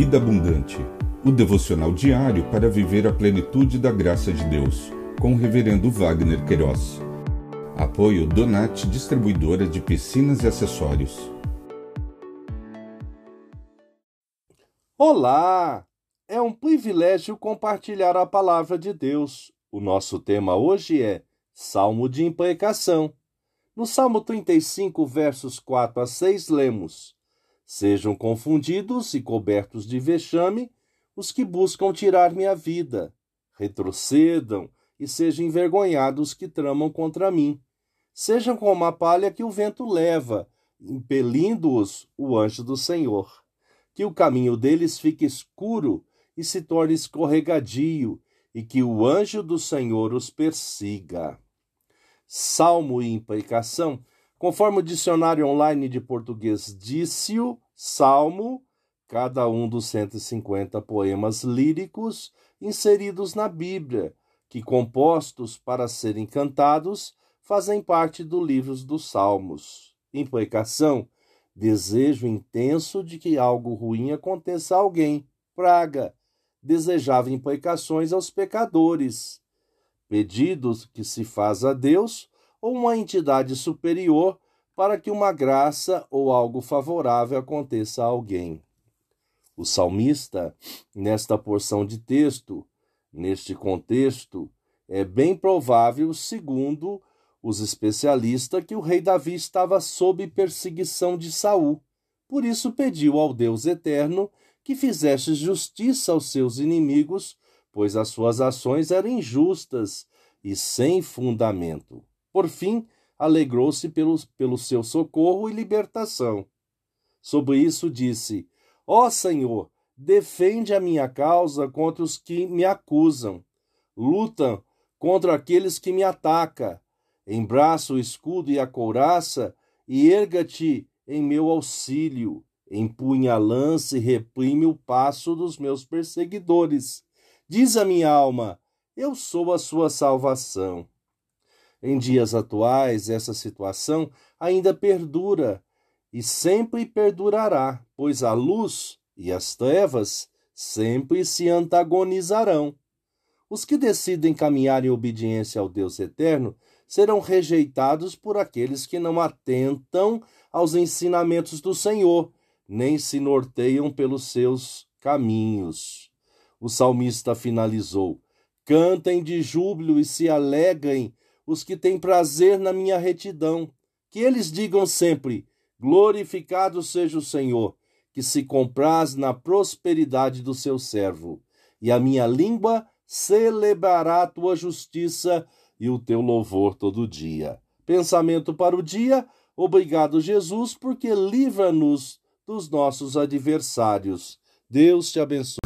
Vida Abundante, o devocional diário para viver a plenitude da graça de Deus, com o Reverendo Wagner Queiroz. Apoio Donat Distribuidora de Piscinas e Acessórios. Olá! É um privilégio compartilhar a palavra de Deus. O nosso tema hoje é Salmo de Imprecação. No Salmo 35, versos 4 a 6, lemos: Sejam confundidos e cobertos de vexame os que buscam tirar minha vida. Retrocedam e sejam envergonhados os que tramam contra mim. Sejam como a palha que o vento leva, impelindo-os o anjo do Senhor. Que o caminho deles fique escuro e se torne escorregadio, e que o anjo do Senhor os persiga. Salmo e imprecação Conforme o dicionário online de português disse-o, Salmo, cada um dos 150 poemas líricos inseridos na Bíblia, que, compostos para serem cantados, fazem parte do livro dos Salmos. Imprecação, desejo intenso de que algo ruim aconteça a alguém, praga, desejava imprecações aos pecadores, pedidos que se faz a Deus ou uma entidade superior para que uma graça ou algo favorável aconteça a alguém. O salmista, nesta porção de texto, neste contexto, é bem provável, segundo os especialistas, que o rei Davi estava sob perseguição de Saul. Por isso pediu ao Deus eterno que fizesse justiça aos seus inimigos, pois as suas ações eram injustas e sem fundamento. Por fim, alegrou-se pelo, pelo seu socorro e libertação. Sobre isso disse: Ó oh, Senhor, defende a minha causa contra os que me acusam. Lutam contra aqueles que me atacam. Embraça o escudo e a couraça e erga-te em meu auxílio. Empunha a lança e reprime o passo dos meus perseguidores. Diz a minha alma: Eu sou a sua salvação. Em dias atuais, essa situação ainda perdura e sempre perdurará, pois a luz e as trevas sempre se antagonizarão. Os que decidem caminhar em obediência ao Deus eterno serão rejeitados por aqueles que não atentam aos ensinamentos do Senhor, nem se norteiam pelos seus caminhos. O salmista finalizou: Cantem de júbilo e se alegrem os que têm prazer na minha retidão. Que eles digam sempre: Glorificado seja o Senhor, que se compraz na prosperidade do seu servo. E a minha língua celebrará a tua justiça e o teu louvor todo dia. Pensamento para o dia. Obrigado, Jesus, porque livra-nos dos nossos adversários. Deus te abençoe.